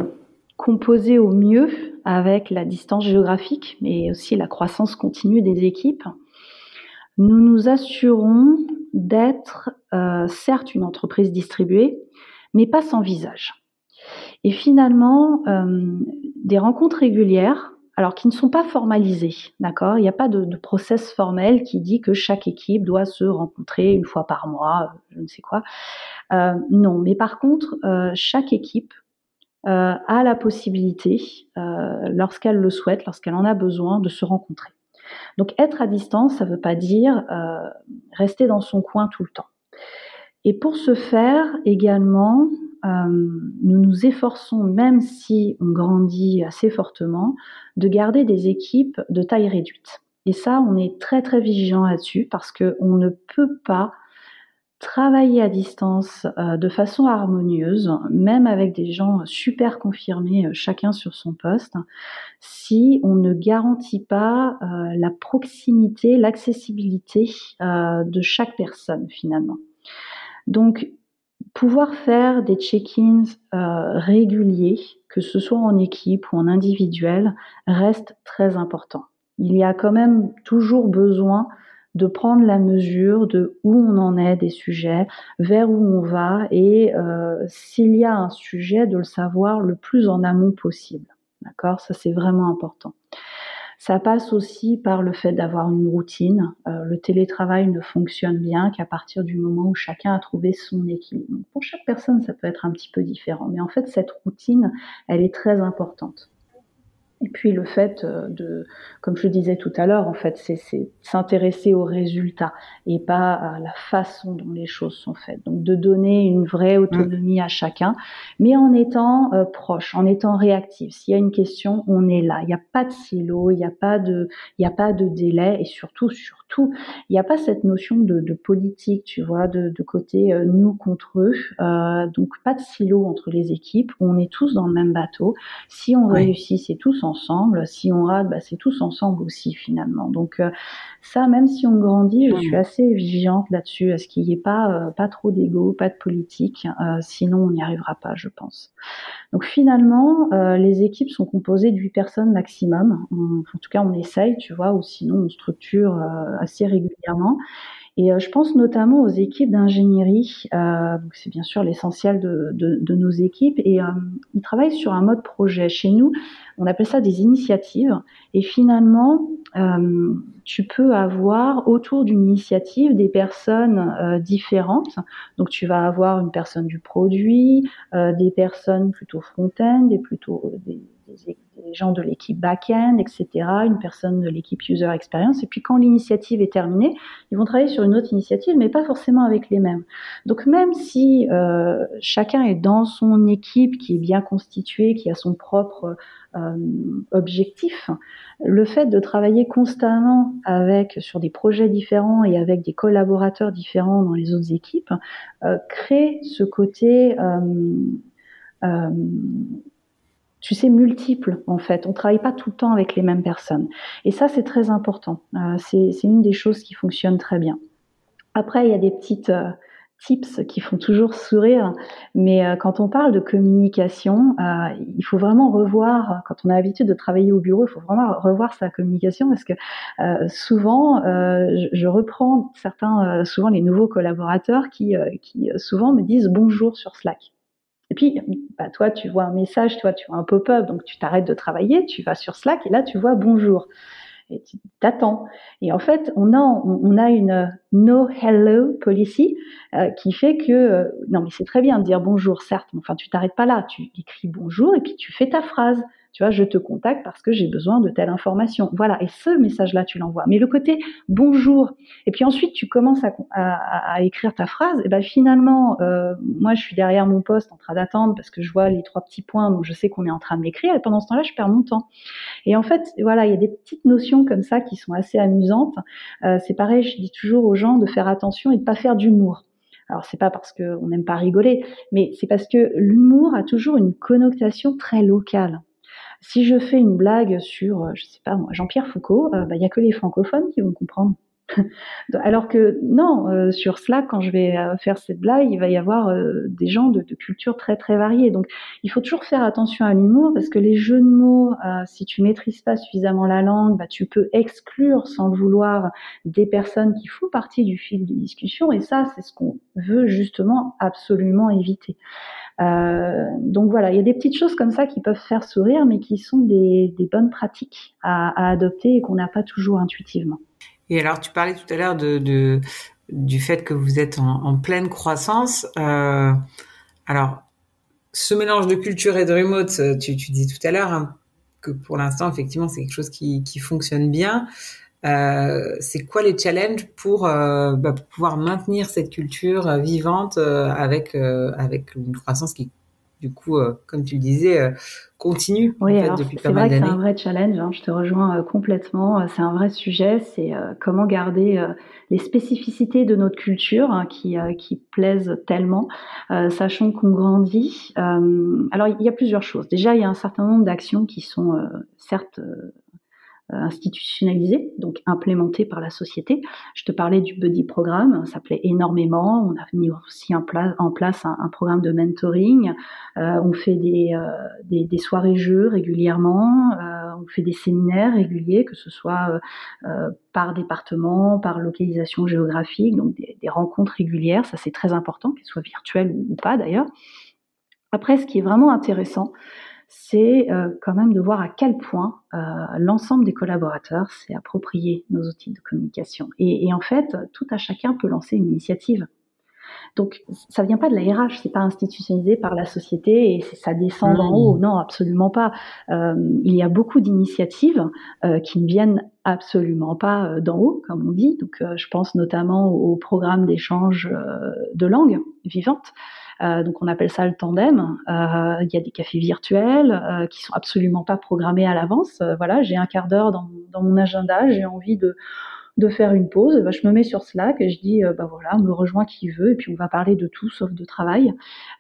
S2: composer au mieux avec la distance géographique, mais aussi la croissance continue des équipes, nous nous assurons d'être euh, certes une entreprise distribuée, mais pas sans visage. Et finalement, euh, des rencontres régulières, alors qui ne sont pas formalisées, d'accord? Il n'y a pas de, process formel qui dit que chaque équipe doit se rencontrer une fois par mois, je ne sais quoi. Euh, non, mais par contre, euh, chaque équipe euh, a la possibilité, euh, lorsqu'elle le souhaite, lorsqu'elle en a besoin, de se rencontrer. Donc être à distance, ça ne veut pas dire euh, rester dans son coin tout le temps. Et pour ce faire également, euh, nous nous efforçons, même si on grandit assez fortement, de garder des équipes de taille réduite. Et ça, on est très très vigilant là-dessus parce qu'on ne peut pas travailler à distance euh, de façon harmonieuse, même avec des gens super confirmés, euh, chacun sur son poste, si on ne garantit pas euh, la proximité, l'accessibilité euh, de chaque personne finalement. Donc, pouvoir faire des check-ins euh, réguliers, que ce soit en équipe ou en individuel, reste très important. Il y a quand même toujours besoin de prendre la mesure de où on en est des sujets, vers où on va et euh, s'il y a un sujet, de le savoir le plus en amont possible. D'accord? Ça, c'est vraiment important. Ça passe aussi par le fait d'avoir une routine. Euh, le télétravail ne fonctionne bien qu'à partir du moment où chacun a trouvé son équilibre. Pour chaque personne, ça peut être un petit peu différent. Mais en fait, cette routine, elle est très importante. Et puis le fait euh, de, comme je le disais tout à l'heure, en fait, c'est s'intéresser aux résultats et pas à la façon dont les choses sont faites. Donc de donner une vraie autonomie à chacun, mais en étant euh, proche, en étant réactif. S'il y a une question, on est là. Il n'y a pas de silo, il n'y a pas de, il n'y a pas de délai et surtout, surtout, il n'y a pas cette notion de, de politique, tu vois, de, de côté euh, nous contre eux. Euh, donc pas de silo entre les équipes. On est tous dans le même bateau. Si on réussit, c'est tous en ensemble. Si on rate, bah, c'est tous ensemble aussi finalement. Donc euh, ça, même si on grandit, je suis assez vigilante là-dessus, à ce qu'il n'y ait pas euh, pas trop d'ego, pas de politique? Euh, sinon, on n'y arrivera pas, je pense. Donc finalement, les équipes sont composées de 8 personnes maximum. On, en tout cas, on essaye, tu vois, ou sinon on structure assez régulièrement. Et euh, je pense notamment aux équipes d'ingénierie. Euh, c'est bien sûr l'essentiel de, de, de, nos équipes. Et euh, ils travaillent sur un mode projet. Chez nous, on appelle ça des initiatives. Et finalement, euh, tu peux avoir autour d'une initiative des personnes euh, différentes. Donc tu vas avoir une personne du produit, euh, des personnes plutôt front-end, des plutôt des, des, gens de l'équipe back-end, etc., une personne de l'équipe user experience. Et puis quand l'initiative est terminée, ils vont travailler sur une autre initiative, mais pas forcément avec les mêmes. Donc même si euh, chacun est dans son équipe qui est bien constituée, qui a son propre euh, objectif, le fait de travailler constamment avec sur des projets différents et avec des collaborateurs différents dans les autres équipes euh, crée ce côté tu sais, multiple en fait. On travaille pas tout le temps avec les mêmes personnes. Et ça, c'est très important. Euh, c'est une des choses qui fonctionne très bien. Après, il y a des petites euh, tips qui font toujours sourire, mais euh, quand on parle de communication, il faut vraiment revoir, quand on a l'habitude de travailler au bureau, il faut vraiment revoir sa communication parce que souvent, je, je, reprends certains, souvent les nouveaux collaborateurs qui, qui souvent me disent bonjour sur Slack. Et puis, bah, toi, tu vois un message, toi, tu vois un pop-up, donc tu t'arrêtes de travailler, tu vas sur Slack et là, tu vois bonjour. Et tu t'attends. Et en fait, on a, une no hello policy euh, qui fait que, euh, non, mais c'est très bien de dire bonjour, certes, mais enfin, tu t'arrêtes pas là. Tu écris bonjour et puis tu fais ta phrase tu vois, je te contacte parce que j'ai besoin de telle information. Voilà, et ce message-là, tu l'envoies. Mais le côté bonjour, et puis ensuite tu commences à, à, à écrire ta phrase, et ben finalement, euh, moi je suis derrière mon poste en train d'attendre parce que je vois les trois petits points, donc je sais qu'on est en train de m'écrire, et pendant ce temps-là, je perds mon temps. Et en fait, voilà, il y a des petites notions comme ça qui sont assez amusantes. Euh, c'est pareil, je dis toujours aux gens de faire attention et de pas faire d'humour. Alors c'est pas parce qu'on n'aime pas rigoler, mais c'est parce que l'humour a toujours une connotation très locale. Si je fais une blague sur, je sais pas moi, Jean-Pierre Foucault, bah, il y a que les francophones qui vont comprendre. (laughs) Alors que non, euh, sur Slack, quand je vais euh, faire cette blague, il va y avoir euh, des gens de, de cultures très très variées. Donc il faut toujours faire attention à l'humour parce que les jeux de mots, si tu maîtrises pas suffisamment la langue, bah, tu peux exclure sans le vouloir des personnes qui font partie du fil de discussion. Et ça, c'est ce qu'on veut justement absolument éviter. Donc voilà, il y a des petites choses comme ça qui peuvent faire sourire, mais qui sont des, bonnes pratiques à, adopter et qu'on n'a pas toujours intuitivement.
S1: Et alors, tu parlais tout à l'heure du fait que vous êtes en, pleine croissance. Euh, alors, ce mélange de culture et de remote, euh, tu, tu dis tout à l'heure hein, que pour l'instant, effectivement, c'est quelque chose qui fonctionne bien. Euh, c'est quoi les challenges pour, euh, bah, pour, pouvoir maintenir cette culture vivante euh, avec avec une croissance qui du coup, euh, comme tu le disais, euh, continue
S2: oui, en fait, depuis pas mal d'années. C'est un vrai challenge. Hein, je te rejoins euh, complètement. C'est un vrai sujet. C'est comment garder les spécificités de notre culture hein, qui, qui plaisent tellement, sachant qu'on grandit. alors, il y a plusieurs choses. Déjà, il y a un certain nombre d'actions qui sont certes euh, institutionnalisé, donc implémenté par la société. Je te parlais du buddy programme, ça plaît énormément. On a mis aussi en place, un, programme de mentoring. Euh, on fait des, euh, des, des, soirées jeux régulièrement. Euh, on fait des séminaires réguliers, que ce soit euh, par département, par localisation géographique, donc des rencontres régulières. Ça c'est très important, qu'elles soient virtuelles ou pas d'ailleurs. Après, ce qui est vraiment intéressant, c'est euh, quand même de voir à quel point euh, l'ensemble des collaborateurs s'est approprié nos outils de communication. Et, et, en fait, tout à chacun peut lancer une initiative. Donc, ça vient pas de la RH, c'est pas institutionnalisé par la société et ça descend d'en haut. Non, absolument pas. Euh, il y a beaucoup d'initiatives euh, qui ne viennent absolument pas euh, d'en haut, comme on dit. Donc, je pense notamment au programme d'échange de langue vivante. Euh, donc on appelle ça le tandem. Euh, il y a des cafés virtuels euh, qui sont absolument pas programmés à l'avance. voilà, j'ai un quart d'heure dans, dans, mon agenda, j'ai envie de de faire une pause, bah, je me mets sur Slack et je dis bah voilà, me rejoint qui veut et puis on va parler de tout sauf de travail.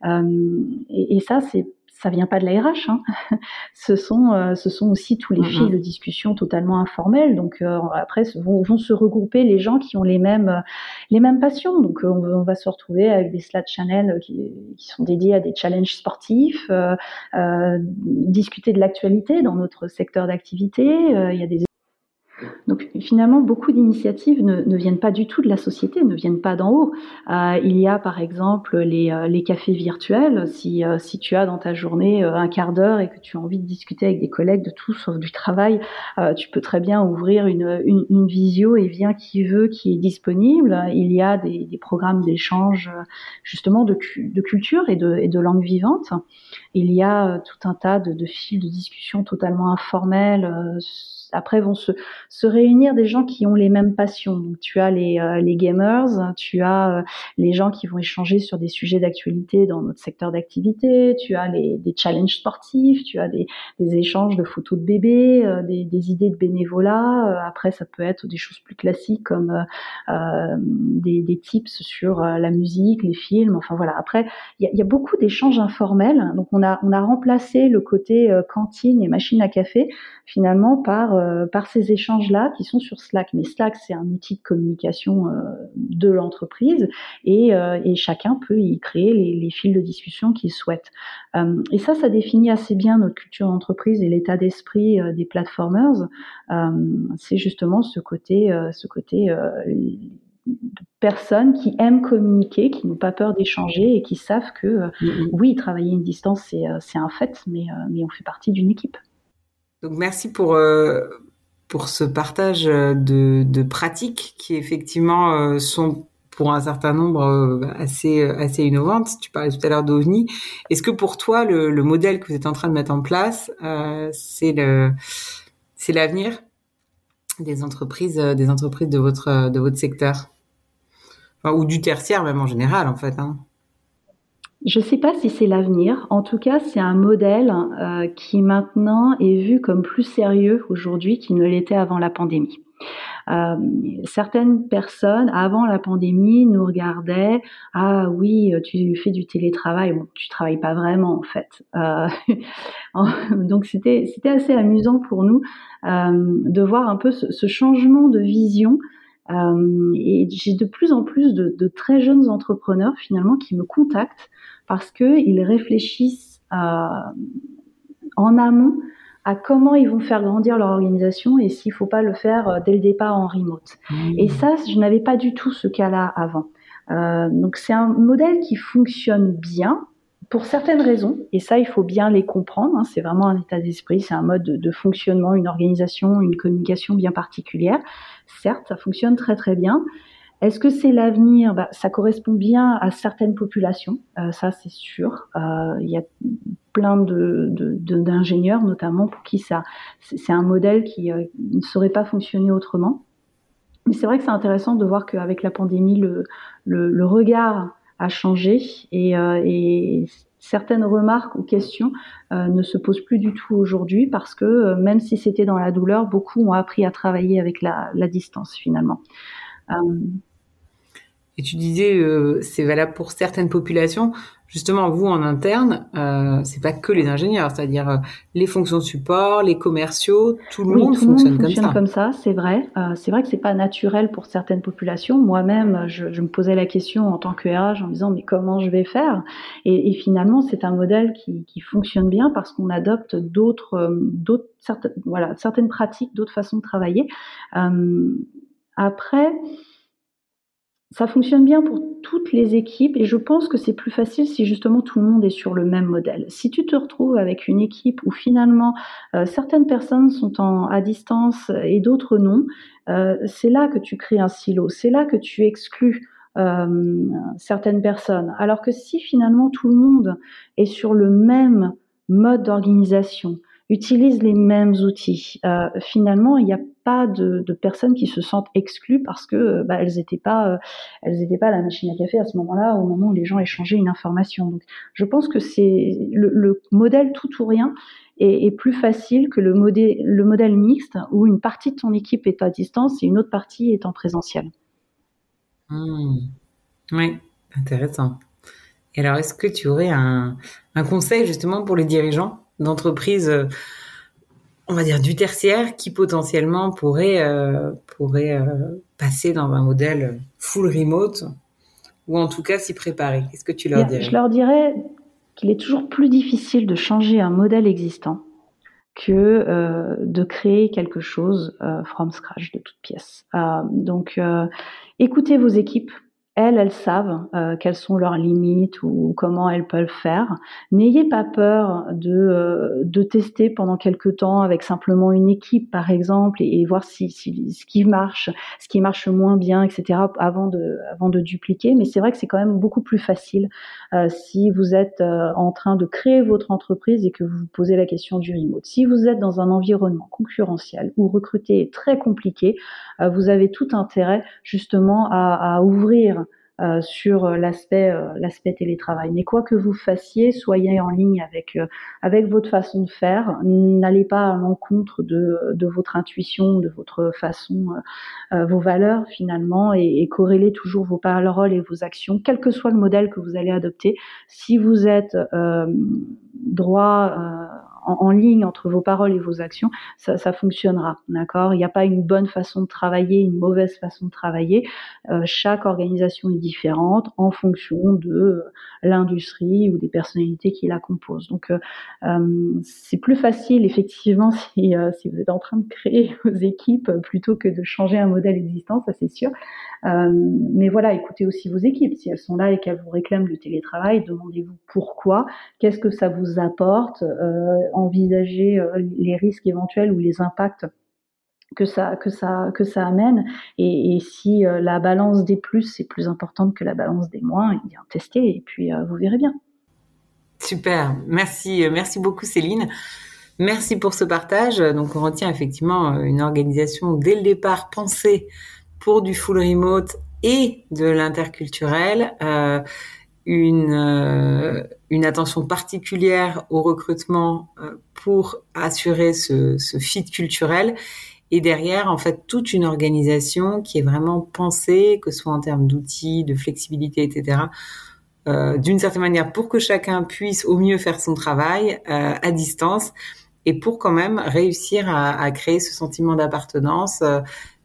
S2: et, et ça c'est ça vient pas de la RH. Hein. (laughs) ce sont euh, ce sont aussi tous les fils de discussion totalement informels. Donc euh, après vont, vont, se regrouper les gens qui ont les mêmes les mêmes passions. Donc on, va se retrouver avec des Slack channels qui, qui sont dédiés à des challenges sportifs, euh, discuter de l'actualité dans notre secteur d'activité. il y a des donc finalement, beaucoup d'initiatives ne, ne, viennent pas du tout de la société, ne viennent pas d'en haut. Euh, il y a par exemple les, euh, cafés virtuels. Si, euh, si tu as dans ta journée un quart d'heure et que tu as envie de discuter avec des collègues de tout sauf du travail, tu peux très bien ouvrir une, visio et vient qui veut qui est disponible. Il y a des, programmes d'échange justement de, culture et de, et de langue vivante. Il y a tout un tas de, de fils de discussion totalement informels après vont se, se réunir des gens qui ont les mêmes passions. Donc tu as les, euh, les gamers, tu as euh, les gens qui vont échanger sur des sujets d'actualité dans notre secteur d'activité, tu as les, des challenges sportifs, tu as des, des échanges de photos de bébés, euh, des, des, idées de bénévolat. après ça peut être des choses plus classiques comme des, des tips sur la musique, les films. Enfin voilà. Après il y a, y a, beaucoup d'échanges informels. Donc on a on a remplacé le côté cantine et machine à café finalement par euh, par ces échanges-là qui sont sur Slack. Mais Slack, c'est un outil de communication euh, de l'entreprise et, euh, et, chacun peut y créer les, les fils de discussion qu'il souhaite. et ça, ça définit assez bien notre culture d'entreprise et l'état d'esprit des platformers. c'est justement ce côté, ce côté de personnes qui aiment communiquer, qui n'ont pas peur d'échanger et qui savent que mm-hmm. oui, travailler une distance, c'est un fait, mais, mais on fait partie d'une équipe.
S1: Donc merci pour euh, pour ce partage de, de pratiques qui effectivement euh, sont pour un certain nombre euh, assez assez innovantes. Tu parlais tout à l'heure d'OVNI. Est-ce que pour toi le, le, modèle que vous êtes en train de mettre en place, c'est le c'est l'avenir des entreprises des entreprises de votre de votre secteur? Enfin, ou du tertiaire même en général en fait. Hein.
S2: Je ne sais pas si c'est l'avenir. En tout cas, c'est un modèle euh, qui maintenant est vu comme plus sérieux aujourd'hui qu'il ne l'était avant la pandémie. Euh, certaines personnes, avant la pandémie, nous regardaient, ah oui, tu fais du télétravail, bon, tu travailles pas vraiment en fait. Euh, (laughs) donc c'était assez amusant pour nous de voir un peu ce changement de vision. Euh, et j'ai de plus en plus de, de, très jeunes entrepreneurs finalement qui me contactent parce que ils réfléchissent à, en amont à comment ils vont faire grandir leur organisation et s'il faut pas le faire euh, dès le départ en remote. Mmh. Et ça, je n'avais pas du tout ce cas-là avant. Euh, donc c'est un modèle qui fonctionne bien pour certaines raisons, et ça il faut bien les comprendre. Hein, c'est vraiment un état d'esprit, c'est un mode de, fonctionnement, une organisation, une communication bien particulière. Certes, ça fonctionne très très bien. Est-ce que c'est l'avenir? Bah, Ça correspond bien à certaines populations, euh, ça c'est sûr. Euh, il y a plein d'ingénieurs, notamment pour qui ça, c'est un modèle qui euh, ne saurait pas fonctionner autrement. Mais c'est vrai que c'est intéressant de voir qu'avec la pandémie, le, regard a changé et, euh, et, certaines remarques ou questions euh, ne se posent plus du tout aujourd'hui parce que même si c'était dans la douleur, beaucoup ont appris à travailler avec la, distance finalement.
S1: Et tu disais, euh, c'est valable pour certaines populations. Justement, vous en interne, euh, c'est pas que les ingénieurs, c'est-à-dire euh, les fonctions de support, les commerciaux, tout le monde fonctionne,
S2: comme ça.
S1: comme
S2: ça. C'est vrai. Euh, c'est vrai que c'est pas naturel pour certaines populations. Moi-même, je, je, me posais la question en tant que RH en me disant mais comment je vais faire? Et, et, finalement, c'est un modèle qui, qui fonctionne bien parce qu'on adopte d'autres, euh, d'autres, certaines, voilà, certaines pratiques, d'autres façons de travailler. Euh, après ça fonctionne bien pour toutes les équipes et je pense que c'est plus facile si justement tout le monde est sur le même modèle. Si tu te retrouves avec une équipe où finalement euh, certaines personnes sont en, à distance et d'autres non, euh, c'est là que tu crées un silo, c'est là que tu exclus euh, certaines personnes. Alors que si finalement tout le monde est sur le même mode d'organisation, utilise les mêmes outils. Euh, finalement, il n'y a pas de, personnes qui se sentent exclues parce que euh, elles n'étaient pas, euh, elles n'étaient pas à la machine à café à ce moment-là, au moment où les gens échangeaient une information. Donc, je pense que c'est le, le, modèle tout ou rien est, plus facile que le modèle, le modèle mixte où une partie de ton équipe est à distance et une autre partie est en présentiel.
S1: Mmh. Oui, intéressant. Et alors, est-ce que tu aurais un conseil justement pour les dirigeants? D'entreprises, euh, on va dire du tertiaire, qui potentiellement pourraient, euh, pourraient euh, passer dans un modèle full remote ou en tout cas s'y préparer. Qu'est-ce que tu leur dirais?
S2: Je leur dirais qu'il est toujours plus difficile de changer un modèle existant que euh, de créer quelque chose from scratch de toute pièce. Donc, écoutez vos équipes, elles, elles savent euh, quelles sont leurs limites ou comment elles peuvent faire. N'ayez pas peur de, euh, de tester pendant quelques temps avec simplement une équipe, par exemple, et, voir si, si, ce qui marche, ce qui marche moins bien, etc., avant de, avant de dupliquer. Mais c'est vrai que c'est quand même beaucoup plus facile euh, si vous êtes euh, en train de créer votre entreprise et que vous vous posez la question du remote. Si vous êtes dans un environnement concurrentiel où recruter est très compliqué, euh, vous avez tout intérêt justement à, à ouvrir euh, sur l'aspect euh, l'aspect télétravail. Mais quoi que vous fassiez, soyez en ligne avec euh, avec votre façon de faire. N'allez pas à l'encontre de, de votre intuition, de votre façon, vos valeurs finalement, et, et corrélez toujours vos paroles et vos actions, quel que soit le modèle que vous allez adopter. Si vous êtes droit en, ligne entre vos paroles et vos actions, ça, ça fonctionnera. D'accord? Il n'y a pas une bonne façon de travailler, une mauvaise façon de travailler. Euh, chaque organisation est différente en fonction de euh, l'industrie ou des personnalités qui la composent. Donc, euh, euh c'est plus facile effectivement (laughs) si, si vous êtes en train de créer (laughs) vos équipes plutôt que de changer un modèle existant, ça c'est sûr. Mais voilà, écoutez aussi vos équipes. Si elles sont là et qu'elles vous réclament du télétravail, demandez-vous pourquoi, qu'est-ce que ça vous apporte, envisagez les risques éventuels ou les impacts que ça que ça que ça amène et, si euh, la balance des plus est plus importante que la balance des moins, eh bien testez et puis euh, vous verrez bien.
S1: Super, merci euh, merci beaucoup Céline. Merci pour ce partage. Donc on retient effectivement une organisation dès le départ pensée pour du full remote et de l'interculturel. Euh, une, euh, une attention particulière au recrutement euh, pour assurer ce, ce fit culturel et derrière, en fait, toute une organisation qui est vraiment pensée, que ce soit en termes d'outils, de flexibilité, etc., euh, d'une certaine manière pour que chacun puisse au mieux faire son travail euh, à distance et pour quand même réussir à, à créer ce sentiment d'appartenance, euh,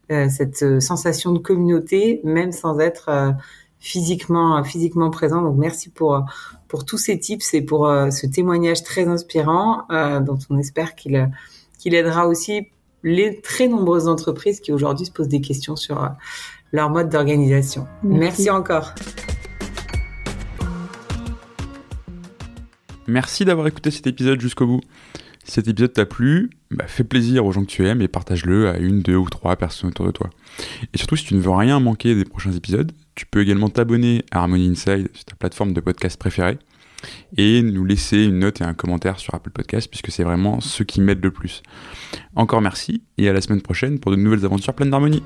S1: cette sensation de communauté, même sans être euh, physiquement physiquement présent. Donc merci pour pour tous ces tips et pour ce témoignage très inspirant dont on espère qu'il qu'il aidera aussi les très nombreuses entreprises qui aujourd'hui se posent des questions sur leur mode d'organisation. Merci encore.
S3: Merci d'avoir écouté cet épisode jusqu'au bout. Si cet épisode t'a plu, bah, fais plaisir aux gens que tu aimes et partage-le à une, deux ou trois personnes autour de toi. Et surtout, si tu ne veux rien manquer des prochains épisodes, tu peux également t'abonner à Harmony Inside sur ta plateforme de podcast préférée et nous laisser une note et un commentaire sur Apple Podcast puisque c'est vraiment ce qui m'aide le plus. Encore merci et à la semaine prochaine pour de nouvelles aventures pleines d'harmonie.